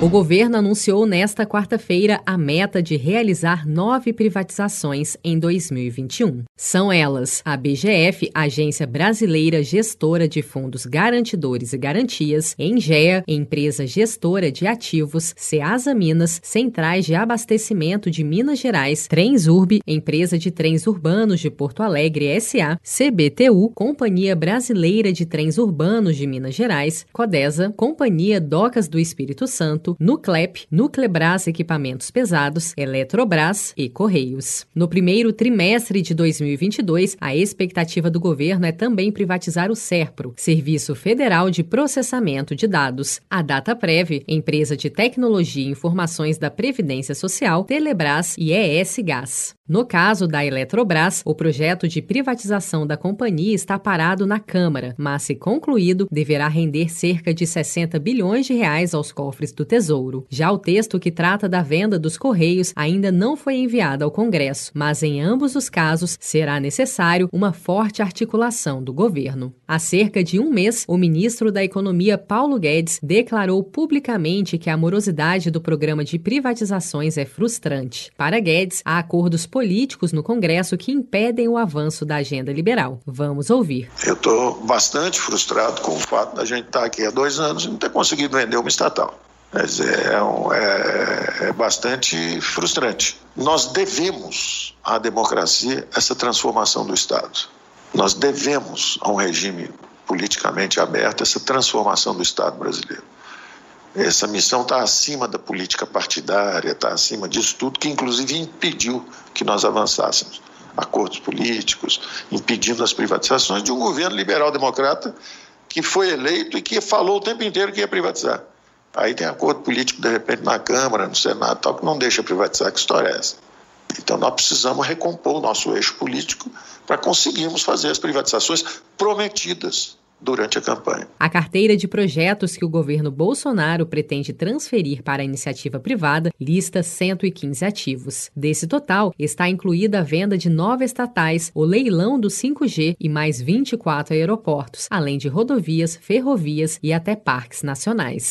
O governo anunciou nesta quarta-feira a meta de realizar nove privatizações em 2021. São elas a BGF, Agência Brasileira Gestora de Fundos Garantidores e Garantias, Engea, Empresa Gestora de Ativos, Ceasa Minas, Centrais de Abastecimento de Minas Gerais, Transurb, Empresa de Trens Urbanos de Porto Alegre SA, CBTU, Companhia Brasileira de Trens Urbanos de Minas Gerais, Codesa, Companhia Docas do Espírito Santo, Nuclep, Nuclebras Equipamentos Pesados, Eletrobras e Correios. No primeiro trimestre de 2022, a expectativa do governo é também privatizar o SERPRO, Serviço Federal de Processamento de Dados, a DataPrev, empresa de tecnologia e informações da Previdência Social, Telebrás e ES Gás. No caso da Eletrobras, o projeto de privatização da companhia está parado na Câmara, mas se concluído, deverá render cerca de 60 bilhões de reais aos cofres do Tesouro. Já o texto que trata da venda dos Correios ainda não foi enviado ao Congresso, mas em ambos os casos será necessário uma forte articulação do governo. Há cerca de um mês, o ministro da Economia Paulo Guedes declarou publicamente que a morosidade do programa de privatizações é frustrante. Para Guedes, há acordos políticos no Congresso que impedem o avanço da agenda liberal. Vamos ouvir. Eu estou bastante frustrado com o fato da gente estar aqui há dois anos e não ter conseguido vender uma estatal. Mas é, é, é bastante frustrante. Nós devemos à democracia essa transformação do Estado. Nós devemos a um regime politicamente aberto essa transformação do Estado brasileiro. Essa missão está acima da política partidária, está acima disso tudo, que inclusive impediu que nós avançássemos. Acordos políticos, impedindo as privatizações de um governo liberal-democrata que foi eleito e que falou o tempo inteiro que ia privatizar. Aí tem acordo político, de repente, na Câmara, no Senado, tal, que não deixa privatizar. Que história é essa? Então nós precisamos recompor o nosso eixo político para conseguirmos fazer as privatizações prometidas durante a campanha. A carteira de projetos que o governo Bolsonaro pretende transferir para a iniciativa privada lista 115 ativos. Desse total, está incluída a venda de nove estatais, o leilão do 5G e mais 24 aeroportos, além de rodovias, ferrovias e até parques nacionais.